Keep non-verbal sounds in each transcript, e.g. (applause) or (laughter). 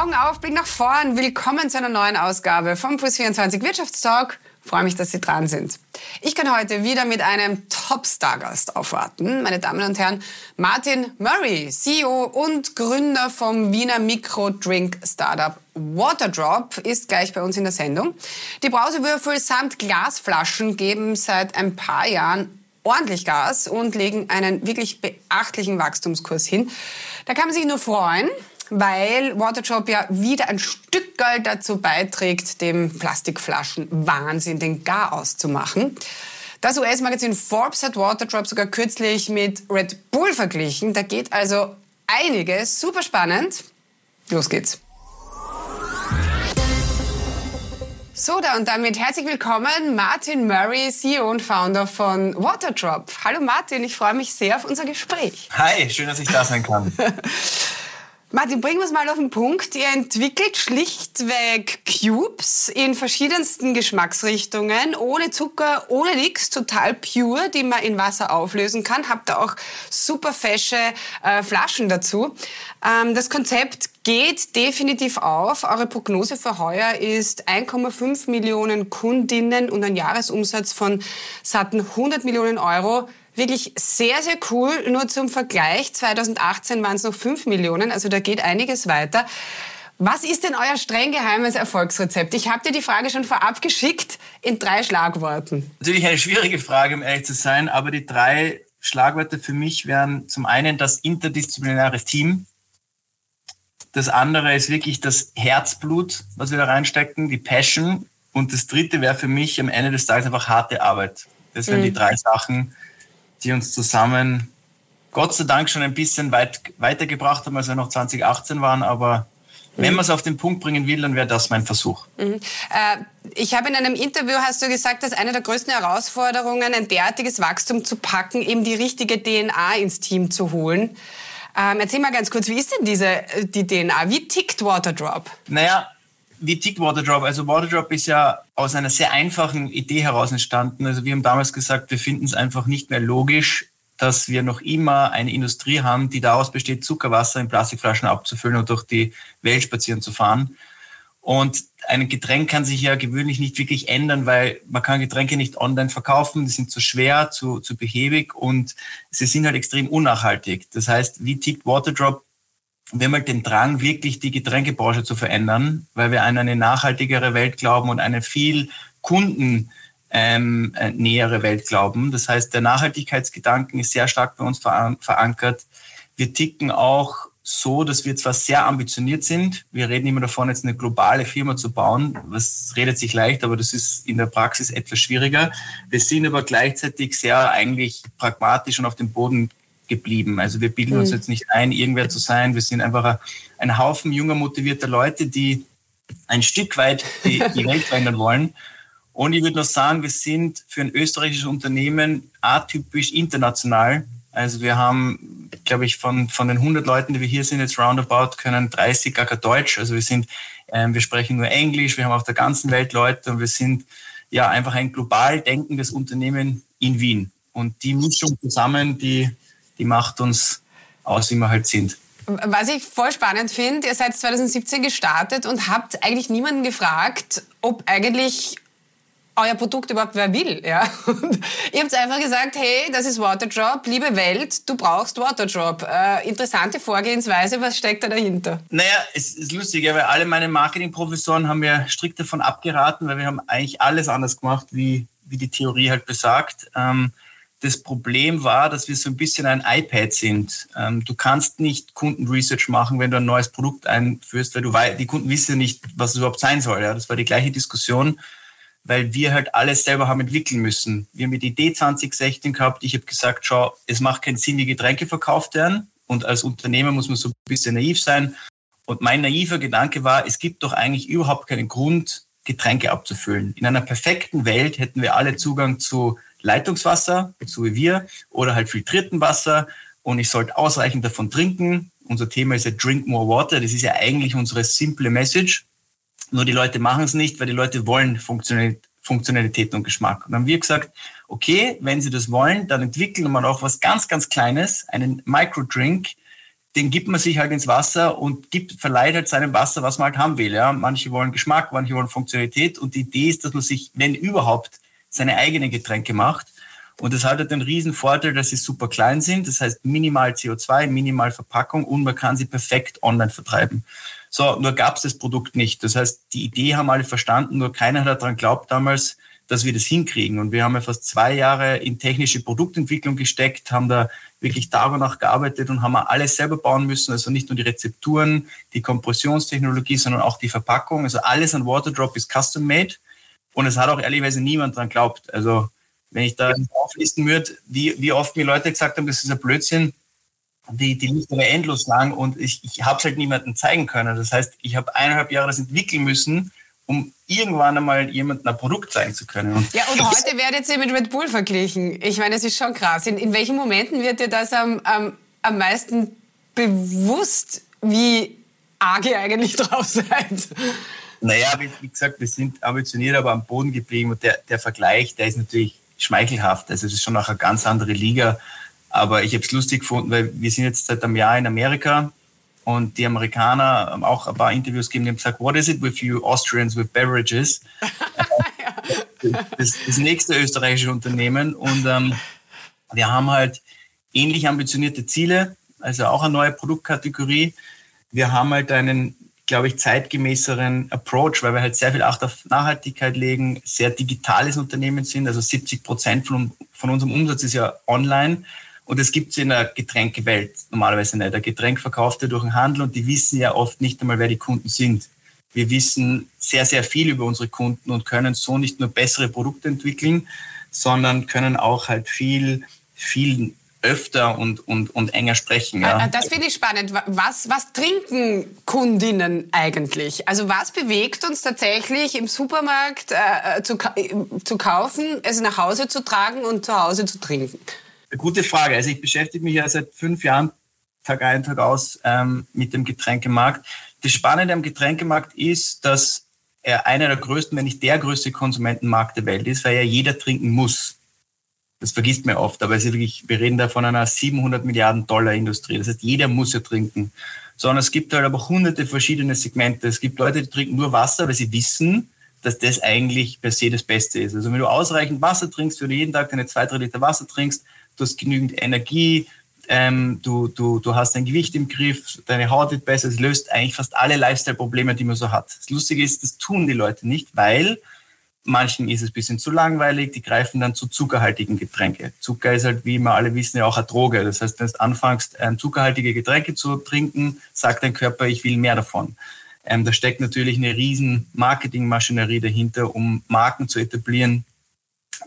Augen auf, Blick nach vorn. Willkommen zu einer neuen Ausgabe vom Plus24 Wirtschaftstalk. Freue mich, dass Sie dran sind. Ich kann heute wieder mit einem Top-Star-Gast aufwarten. Meine Damen und Herren, Martin Murray, CEO und Gründer vom Wiener Mikro-Drink-Startup Waterdrop, ist gleich bei uns in der Sendung. Die Brausewürfel samt Glasflaschen geben seit ein paar Jahren ordentlich Gas und legen einen wirklich beachtlichen Wachstumskurs hin. Da kann man sich nur freuen weil Waterdrop ja wieder ein Stück Geld dazu beiträgt, dem Plastikflaschen-Wahnsinn den Garaus zu machen. Das US-Magazin Forbes hat Waterdrop sogar kürzlich mit Red Bull verglichen. Da geht also einiges. Super spannend. Los geht's. So, da und damit herzlich willkommen, Martin Murray, CEO und Founder von Waterdrop. Hallo Martin, ich freue mich sehr auf unser Gespräch. Hi, schön, dass ich da sein kann. (laughs) Martin, bringen wir es mal auf den Punkt. Ihr entwickelt schlichtweg Cubes in verschiedensten Geschmacksrichtungen, ohne Zucker, ohne nichts, total pure, die man in Wasser auflösen kann. Habt ihr auch super fesche äh, Flaschen dazu. Ähm, das Konzept geht definitiv auf. Eure Prognose für heuer ist 1,5 Millionen Kundinnen und ein Jahresumsatz von satten 100 Millionen Euro wirklich sehr, sehr cool. Nur zum Vergleich, 2018 waren es noch 5 Millionen, also da geht einiges weiter. Was ist denn euer streng geheimes Erfolgsrezept? Ich habe dir die Frage schon vorab geschickt in drei Schlagworten. Natürlich eine schwierige Frage, um ehrlich zu sein, aber die drei Schlagworte für mich wären zum einen das interdisziplinäre Team. Das andere ist wirklich das Herzblut, was wir da reinstecken, die Passion. Und das dritte wäre für mich am Ende des Tages einfach harte Arbeit. Das wären mhm. die drei Sachen, die uns zusammen Gott sei Dank schon ein bisschen weit, weitergebracht haben, als wir noch 2018 waren, aber wenn man es auf den Punkt bringen will, dann wäre das mein Versuch. Mhm. Äh, ich habe in einem Interview, hast du gesagt, dass eine der größten Herausforderungen, ein derartiges Wachstum zu packen, eben die richtige DNA ins Team zu holen. Ähm, erzähl mal ganz kurz, wie ist denn diese, äh, die DNA? Wie tickt Waterdrop? Naja, wie tickt Waterdrop? Also Waterdrop ist ja aus einer sehr einfachen Idee heraus entstanden. Also wir haben damals gesagt, wir finden es einfach nicht mehr logisch, dass wir noch immer eine Industrie haben, die daraus besteht, Zuckerwasser in Plastikflaschen abzufüllen und durch die Welt spazieren zu fahren. Und ein Getränk kann sich ja gewöhnlich nicht wirklich ändern, weil man kann Getränke nicht online verkaufen, die sind zu schwer, zu, zu behäbig und sie sind halt extrem unnachhaltig. Das heißt, wie tickt Waterdrop? Wir haben halt den Drang, wirklich die Getränkebranche zu verändern, weil wir an eine nachhaltigere Welt glauben und eine viel Kunden ähm, äh, Welt glauben. Das heißt, der Nachhaltigkeitsgedanken ist sehr stark bei uns verankert. Wir ticken auch so, dass wir zwar sehr ambitioniert sind, wir reden immer davon, jetzt eine globale Firma zu bauen, was redet sich leicht, aber das ist in der Praxis etwas schwieriger. Wir sind aber gleichzeitig sehr eigentlich pragmatisch und auf dem Boden geblieben. Also wir bilden mhm. uns jetzt nicht ein, irgendwer zu sein. Wir sind einfach ein Haufen junger, motivierter Leute, die ein Stück weit die, die Welt verändern wollen. Und ich würde noch sagen, wir sind für ein österreichisches Unternehmen atypisch international. Also wir haben, glaube ich, von, von den 100 Leuten, die wir hier sind, jetzt roundabout, können 30 gar kein Deutsch. Also wir sind, ähm, wir sprechen nur Englisch, wir haben auf der ganzen Welt Leute und wir sind ja einfach ein global denkendes Unternehmen in Wien. Und die Mischung zusammen, die, die macht uns aus, wie wir halt sind. Was ich voll spannend finde, ihr seid 2017 gestartet und habt eigentlich niemanden gefragt, ob eigentlich euer Produkt überhaupt wer will. Ja? (laughs) Und ihr habt einfach gesagt, hey, das ist Waterdrop, liebe Welt, du brauchst Waterdrop. Äh, interessante Vorgehensweise, was steckt da dahinter? Naja, es ist lustig, weil alle meine Marketingprofessoren haben mir strikt davon abgeraten, weil wir haben eigentlich alles anders gemacht, wie, wie die Theorie halt besagt. Ähm, das Problem war, dass wir so ein bisschen ein iPad sind. Ähm, du kannst nicht Kundenresearch machen, wenn du ein neues Produkt einführst, weil du weißt, die Kunden wissen nicht, was es überhaupt sein soll. Ja? Das war die gleiche Diskussion, weil wir halt alles selber haben entwickeln müssen. Wir haben die Idee 2016 gehabt. Ich habe gesagt, schau, es macht keinen Sinn, wie Getränke verkauft werden. Und als Unternehmer muss man so ein bisschen naiv sein. Und mein naiver Gedanke war, es gibt doch eigentlich überhaupt keinen Grund, Getränke abzufüllen. In einer perfekten Welt hätten wir alle Zugang zu Leitungswasser, so wie wir, oder halt filtrierten Wasser. Und ich sollte ausreichend davon trinken. Unser Thema ist ja Drink More Water. Das ist ja eigentlich unsere simple Message. Nur die Leute machen es nicht, weil die Leute wollen Funktionalität und Geschmack. Und dann haben wir gesagt, okay, wenn sie das wollen, dann entwickeln wir auch was ganz, ganz Kleines, einen Microdrink, den gibt man sich halt ins Wasser und gibt, verleiht halt seinem Wasser, was man halt haben will. Ja. Manche wollen Geschmack, manche wollen Funktionalität und die Idee ist, dass man sich, wenn überhaupt, seine eigenen Getränke macht. Und das hat halt den riesen Vorteil, dass sie super klein sind. Das heißt minimal CO2, minimal Verpackung und man kann sie perfekt online vertreiben. So, nur gab es das Produkt nicht. Das heißt, die Idee haben alle verstanden, nur keiner hat daran geglaubt damals, dass wir das hinkriegen. Und wir haben ja fast zwei Jahre in technische Produktentwicklung gesteckt, haben da wirklich Tag und gearbeitet und haben alles selber bauen müssen. Also nicht nur die Rezepturen, die Kompressionstechnologie, sondern auch die Verpackung. Also alles an Waterdrop ist custom made. Und es hat auch ehrlicherweise niemand dran geglaubt. Also wenn ich da auflisten würde, wie, wie oft mir Leute gesagt haben, das ist ein Blödsinn, die, die Liste war endlos lang und ich, ich habe es halt niemandem zeigen können. Das heißt, ich habe eineinhalb Jahre das entwickeln müssen, um irgendwann einmal jemandem ein Produkt zeigen zu können. Und ja, und heute werdet ihr mit Red Bull verglichen. Ich meine, das ist schon krass. In, in welchen Momenten wird dir das am, am, am meisten bewusst, wie arg ihr eigentlich drauf seid? Naja, wie, wie gesagt, wir sind ambitioniert, aber am Boden geblieben. Und der, der Vergleich, der ist natürlich schmeichelhaft. Also es ist schon auch eine ganz andere Liga. Aber ich habe es lustig gefunden, weil wir sind jetzt seit einem Jahr in Amerika und die Amerikaner haben auch ein paar Interviews gegeben, die haben gesagt, what is it with you Austrians with beverages? (laughs) das, das, nächste österreichische Unternehmen. Und ähm, wir haben halt ähnlich ambitionierte Ziele, also auch eine neue Produktkategorie. Wir haben halt einen, glaube ich, zeitgemäßeren Approach, weil wir halt sehr viel Acht auf Nachhaltigkeit legen, sehr digitales Unternehmen sind. Also 70 Prozent von, von unserem Umsatz ist ja online. Und das gibt es in der Getränkewelt normalerweise nicht. Der Getränk verkauft er durch den Handel und die wissen ja oft nicht einmal, wer die Kunden sind. Wir wissen sehr, sehr viel über unsere Kunden und können so nicht nur bessere Produkte entwickeln, sondern können auch halt viel, viel öfter und, und, und enger sprechen. Ja. Ah, das finde ich spannend. Was, was trinken Kundinnen eigentlich? Also was bewegt uns tatsächlich im Supermarkt äh, zu, äh, zu kaufen, es nach Hause zu tragen und zu Hause zu trinken? Gute Frage. Also ich beschäftige mich ja seit fünf Jahren Tag ein, Tag aus ähm, mit dem Getränkemarkt. Das Spannende am Getränkemarkt ist, dass er einer der größten, wenn nicht der größte Konsumentenmarkt der Welt ist, weil ja jeder trinken muss. Das vergisst man oft, aber es ist wirklich, wir reden da von einer 700 Milliarden Dollar Industrie. Das heißt, jeder muss ja trinken. Sondern es gibt halt aber hunderte verschiedene Segmente. Es gibt Leute, die trinken nur Wasser, weil sie wissen, dass das eigentlich per se das Beste ist. Also wenn du ausreichend Wasser trinkst, wenn du jeden Tag deine zwei, drei Liter Wasser trinkst, du hast genügend Energie, ähm, du, du, du hast dein Gewicht im Griff, deine Haut wird besser, es löst eigentlich fast alle Lifestyle-Probleme, die man so hat. Das Lustige ist, das tun die Leute nicht, weil manchen ist es ein bisschen zu langweilig, die greifen dann zu zuckerhaltigen Getränke. Zucker ist halt, wie wir alle wissen, ja auch eine Droge. Das heißt, wenn du anfängst, ähm, zuckerhaltige Getränke zu trinken, sagt dein Körper, ich will mehr davon. Ähm, da steckt natürlich eine riesen Marketingmaschinerie dahinter, um Marken zu etablieren,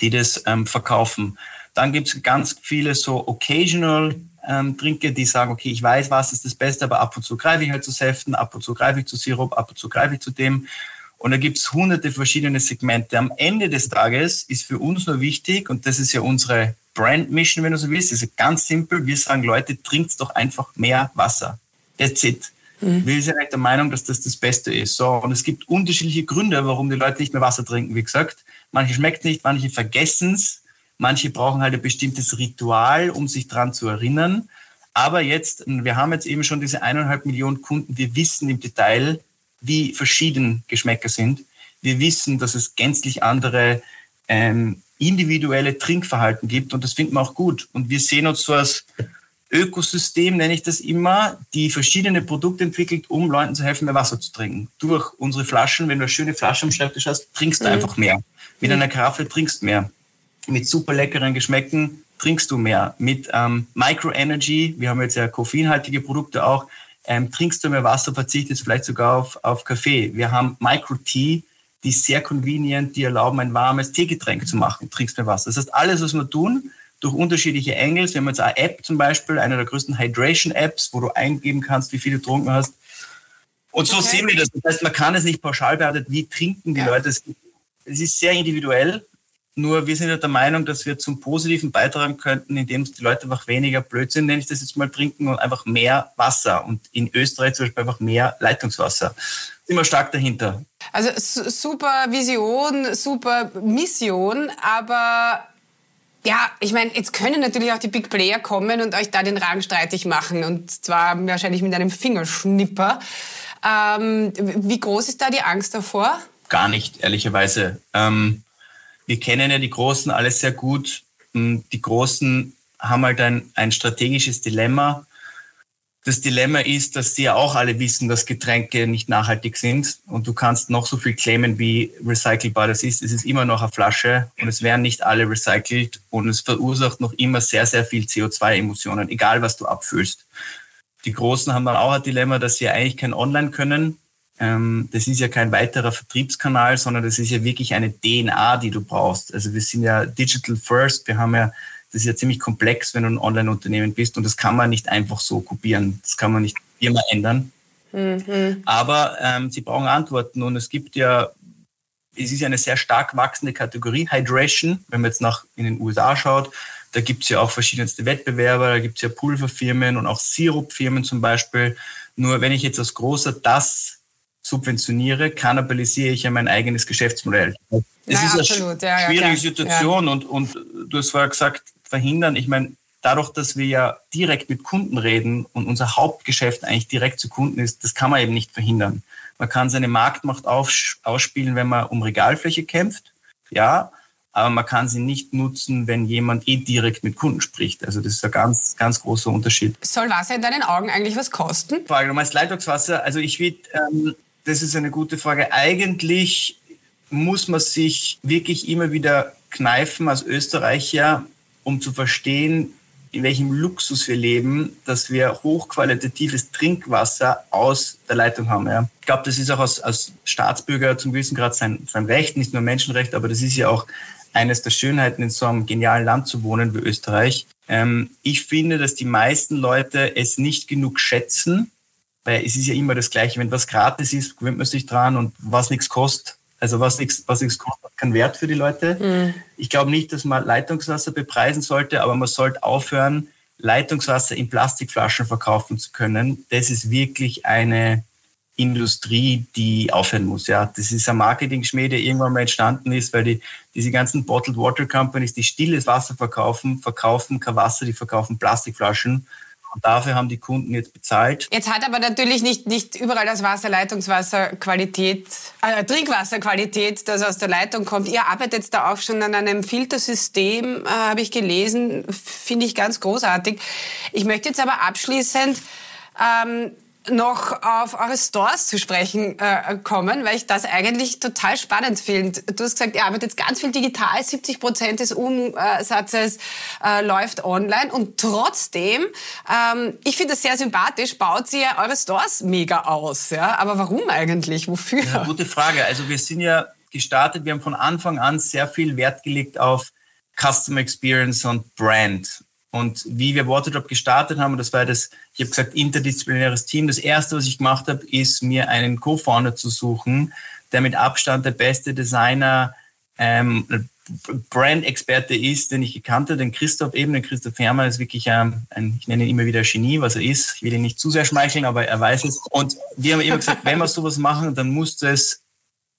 die das ähm, verkaufen. Dann gibt es ganz viele so occasional ähm, Trinke, die sagen, okay, ich weiß, was ist das Beste, aber ab und zu greife ich halt zu Säften, ab und zu greife ich zu Sirup, ab und zu greife ich zu dem. Und da gibt es hunderte verschiedene Segmente. Am Ende des Tages ist für uns nur wichtig, und das ist ja unsere Brand Mission, wenn du so willst, ist ganz simpel. Wir sagen, Leute, trinkt doch einfach mehr Wasser. That's it. Mhm. Wir sind halt der Meinung, dass das das Beste ist. So, und es gibt unterschiedliche Gründe, warum die Leute nicht mehr Wasser trinken. Wie gesagt, manche schmeckt nicht, manche vergessen es. Manche brauchen halt ein bestimmtes Ritual, um sich dran zu erinnern. Aber jetzt, wir haben jetzt eben schon diese eineinhalb Millionen Kunden. Wir wissen im Detail, wie verschieden Geschmäcker sind. Wir wissen, dass es gänzlich andere ähm, individuelle Trinkverhalten gibt und das finden wir auch gut. Und wir sehen uns so als Ökosystem, nenne ich das immer, die verschiedene Produkte entwickelt, um Leuten zu helfen, mehr Wasser zu trinken. Durch unsere Flaschen, wenn du eine schöne Flasche am Schreibtisch hast, trinkst du mhm. einfach mehr. Mit einer Karaffe trinkst du mehr mit super leckeren Geschmäcken trinkst du mehr. Mit ähm, Micro Energy, wir haben jetzt ja koffeinhaltige Produkte auch, ähm, trinkst du mehr Wasser, verzichtest vielleicht sogar auf, auf Kaffee. Wir haben Micro Tea, die sehr convenient, die erlauben, ein warmes Teegetränk zu machen, trinkst mehr Wasser. Das heißt, alles, was wir tun, durch unterschiedliche Engels, wir haben jetzt eine App zum Beispiel, eine der größten Hydration-Apps, wo du eingeben kannst, wie viel du getrunken hast. Und so okay. sehen wir das. Das heißt, man kann es nicht pauschal behalten, wie trinken die ja. Leute. Es ist sehr individuell nur wir sind ja der Meinung, dass wir zum Positiven beitragen könnten, indem die Leute einfach weniger Blödsinn, nenne ich das jetzt mal, trinken und einfach mehr Wasser. Und in Österreich zum Beispiel einfach mehr Leitungswasser. Immer stark dahinter. Also super Vision, super Mission, aber Ja, ich meine, jetzt können natürlich auch die Big Player kommen und euch da den Rang streitig machen und zwar wahrscheinlich mit einem Fingerschnipper. Ähm, wie groß ist da die Angst davor? Gar nicht, ehrlicherweise. Ähm, wir kennen ja die Großen alles sehr gut. Die Großen haben halt ein, ein strategisches Dilemma das Dilemma ist, dass sie ja auch alle wissen, dass Getränke nicht nachhaltig sind und du kannst noch so viel claimen, wie recycelbar das ist. Es ist immer noch eine Flasche und es werden nicht alle recycelt und es verursacht noch immer sehr, sehr viel CO2-Emissionen, egal was du abfüllst. Die Großen haben dann auch ein Dilemma, dass sie eigentlich kein Online können. Ähm, das ist ja kein weiterer Vertriebskanal, sondern das ist ja wirklich eine DNA, die du brauchst. Also wir sind ja digital first. Wir haben ja das ist ja ziemlich komplex, wenn du ein Online-Unternehmen bist und das kann man nicht einfach so kopieren. Das kann man nicht immer ändern. Mhm. Aber ähm, sie brauchen Antworten und es gibt ja, es ist ja eine sehr stark wachsende Kategorie, Hydration, wenn man jetzt nach in den USA schaut. Da gibt es ja auch verschiedenste Wettbewerber, da gibt es ja Pulverfirmen und auch Sirupfirmen zum Beispiel. Nur wenn ich jetzt als großer das subventioniere, kannibalisiere ich ja mein eigenes Geschäftsmodell. Es ja, ist absolut. eine schwierige ja, Situation ja. und, und du hast vorher gesagt, verhindern? Ich meine, dadurch, dass wir ja direkt mit Kunden reden und unser Hauptgeschäft eigentlich direkt zu Kunden ist, das kann man eben nicht verhindern. Man kann seine Marktmacht ausspielen, wenn man um Regalfläche kämpft, ja, aber man kann sie nicht nutzen, wenn jemand eh direkt mit Kunden spricht. Also das ist ein ganz, ganz großer Unterschied. Soll Wasser in deinen Augen eigentlich was kosten? Frage, du meinst Leitungswasser? Also ich will, ähm, das ist eine gute Frage. Eigentlich muss man sich wirklich immer wieder kneifen als Österreicher, um zu verstehen, in welchem Luxus wir leben, dass wir hochqualitatives Trinkwasser aus der Leitung haben. Ja. Ich glaube, das ist auch als, als Staatsbürger zum gewissen Grad sein, sein Recht, nicht nur Menschenrecht, aber das ist ja auch eines der Schönheiten, in so einem genialen Land zu wohnen wie Österreich. Ähm, ich finde, dass die meisten Leute es nicht genug schätzen, weil es ist ja immer das Gleiche. Wenn was gratis ist, gewöhnt man sich dran und was nichts kostet, also was nichts was nichts kostet, hat keinen Wert für die Leute. Mhm. Ich glaube nicht, dass man Leitungswasser bepreisen sollte, aber man sollte aufhören, Leitungswasser in Plastikflaschen verkaufen zu können. Das ist wirklich eine Industrie, die aufhören muss. Ja, das ist ein Marketing-Schmäh, der irgendwann mal entstanden ist, weil die, diese ganzen Bottled Water Companies, die stilles Wasser verkaufen, verkaufen kein Wasser, die verkaufen Plastikflaschen und dafür haben die Kunden jetzt bezahlt. Jetzt hat aber natürlich nicht, nicht überall das Wasser Leitungswasserqualität, äh, Trinkwasserqualität, das aus der Leitung kommt. Ihr arbeitet da auch schon an einem Filtersystem, äh, habe ich gelesen. Finde ich ganz großartig. Ich möchte jetzt aber abschließend ähm, noch auf eure Stores zu sprechen äh, kommen, weil ich das eigentlich total spannend finde. Du hast gesagt, ihr arbeitet ganz viel digital, 70 Prozent des Umsatzes äh, läuft online und trotzdem, ähm, ich finde das sehr sympathisch, baut ihr eure Stores mega aus. Ja? Aber warum eigentlich? Wofür? Ja, gute Frage. Also wir sind ja gestartet, wir haben von Anfang an sehr viel Wert gelegt auf Customer Experience und Brand. Und wie wir Waterdrop gestartet haben, das war das, ich habe gesagt, interdisziplinäres Team. Das erste, was ich gemacht habe, ist mir einen Co-Founder zu suchen, der mit Abstand der beste Designer, ähm, Brand-Experte ist, den ich gekannt habe, den Christoph eben, den Christoph Hermann ist wirklich ein, ein, ich nenne ihn immer wieder Genie, was er ist. Ich will ihn nicht zu sehr schmeicheln, aber er weiß es. Und wir haben immer gesagt, wenn wir sowas machen, dann muss das,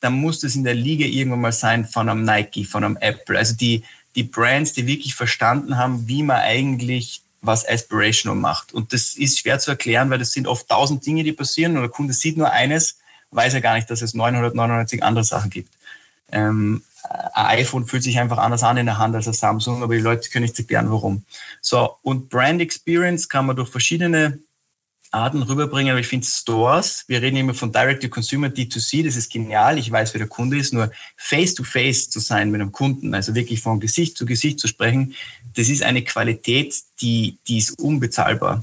dann muss das in der Liga irgendwann mal sein von einem Nike, von einem Apple. Also die, die Brands, die wirklich verstanden haben, wie man eigentlich was Aspirational macht. Und das ist schwer zu erklären, weil das sind oft tausend Dinge, die passieren und der Kunde sieht nur eines, weiß ja gar nicht, dass es 999 andere Sachen gibt. Ähm, ein iPhone fühlt sich einfach anders an in der Hand als ein Samsung, aber die Leute können nicht erklären, warum. So, und Brand Experience kann man durch verschiedene Arten rüberbringen, aber ich finde Stores, wir reden immer von Direct-to-Consumer, D2C, das ist genial, ich weiß, wer der Kunde ist, nur face-to-face -face zu sein mit einem Kunden, also wirklich von Gesicht zu Gesicht zu sprechen, das ist eine Qualität, die, die ist unbezahlbar.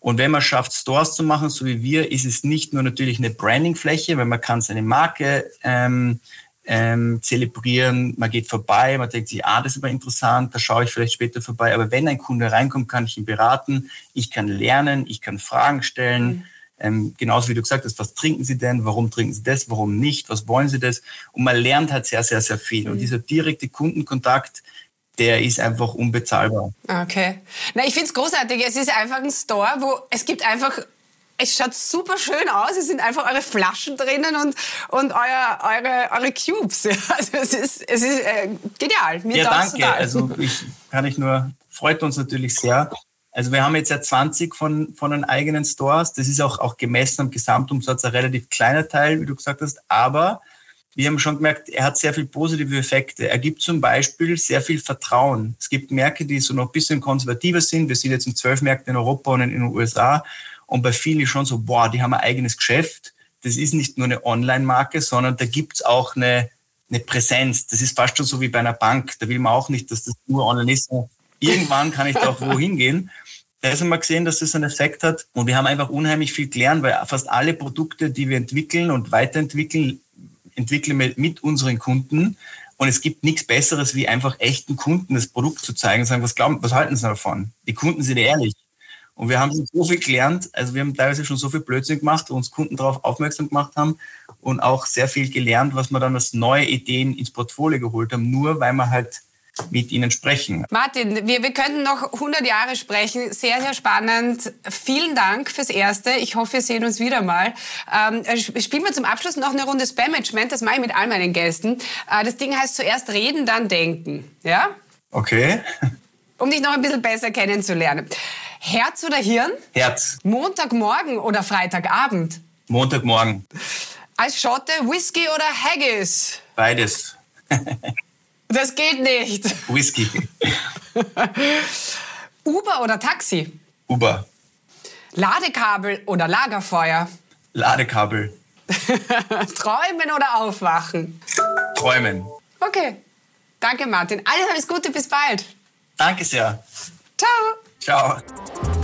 Und wenn man schafft, Stores zu machen, so wie wir, ist es nicht nur natürlich eine Brandingfläche, weil man kann seine Marke ähm, ähm, zelebrieren. Man geht vorbei, man denkt sich, ah, das ist aber interessant, da schaue ich vielleicht später vorbei. Aber wenn ein Kunde reinkommt, kann ich ihn beraten, ich kann lernen, ich kann Fragen stellen. Mhm. Ähm, genauso wie du gesagt hast, was trinken Sie denn? Warum trinken Sie das? Warum nicht? Was wollen Sie das? Und man lernt halt sehr, sehr, sehr viel. Mhm. Und dieser direkte Kundenkontakt, der ist einfach unbezahlbar. Okay. Na, ich finde es großartig. Es ist einfach ein Store, wo es gibt einfach Es schaut super schön aus. Es sind einfach eure Flaschen drinnen und, und euer, eure, eure Cubes. (laughs) Also es ist, es ist äh, genial. Mir ja, danke. Total. Also ich kann ich nur, freut uns natürlich sehr. Also wir haben jetzt ja 20 von, von den eigenen Stores. Das ist auch, auch gemessen am Gesamtumsatz ein relativ kleiner Teil, wie du gesagt hast. Aber wir haben schon gemerkt, er hat sehr viel positive Effekte. Er gibt zum Beispiel sehr viel Vertrauen. Es gibt Märkte, die so noch ein bisschen konservativer sind. Wir sind jetzt in zwölf Märkten in Europa und in den USA. Und bei vielen ist schon so, boah, die haben ein eigenes Geschäft. Das ist nicht nur eine Online-Marke, sondern da gibt's auch eine, eine Präsenz. Das ist fast schon so wie bei einer Bank. Da will man auch nicht, dass das nur online ist. Irgendwann kann ich da auch wohin gehen. Da haben wir gesehen, dass das einen Effekt hat. Und wir haben einfach unheimlich viel gelernt, weil fast alle Produkte, die wir entwickeln und weiterentwickeln, entwickeln wir mit unseren Kunden. Und es gibt nichts Besseres, wie einfach echten Kunden das Produkt zu zeigen und sagen, was glauben, was halten sie davon? Die Kunden sind ehrlich. Und wir haben so viel gelernt, also wir haben teilweise schon so viel Blödsinn gemacht, wo uns Kunden darauf aufmerksam gemacht haben und auch sehr viel gelernt, was wir dann als neue Ideen ins Portfolio geholt haben, nur weil wir halt mit Ihnen sprechen. Martin, wir, wir könnten noch 100 Jahre sprechen. Sehr, sehr spannend. Vielen Dank fürs Erste. Ich hoffe, wir sehen uns wieder mal. Ähm, spielen wir zum Abschluss noch eine Runde Spam-Management. Das mache ich mit all meinen Gästen. Äh, das Ding heißt zuerst reden, dann denken. Ja? Okay. Um dich noch ein bisschen besser kennenzulernen. Herz oder Hirn? Herz. Montagmorgen oder Freitagabend? Montagmorgen. Als Schotte Whisky oder Haggis? Beides. (laughs) Das geht nicht. Whisky. (laughs) Uber oder Taxi? Uber. Ladekabel oder Lagerfeuer? Ladekabel. (laughs) Träumen oder aufwachen? Träumen. Okay. Danke, Martin. Alles, alles Gute, bis bald. Danke sehr. Ciao. Ciao.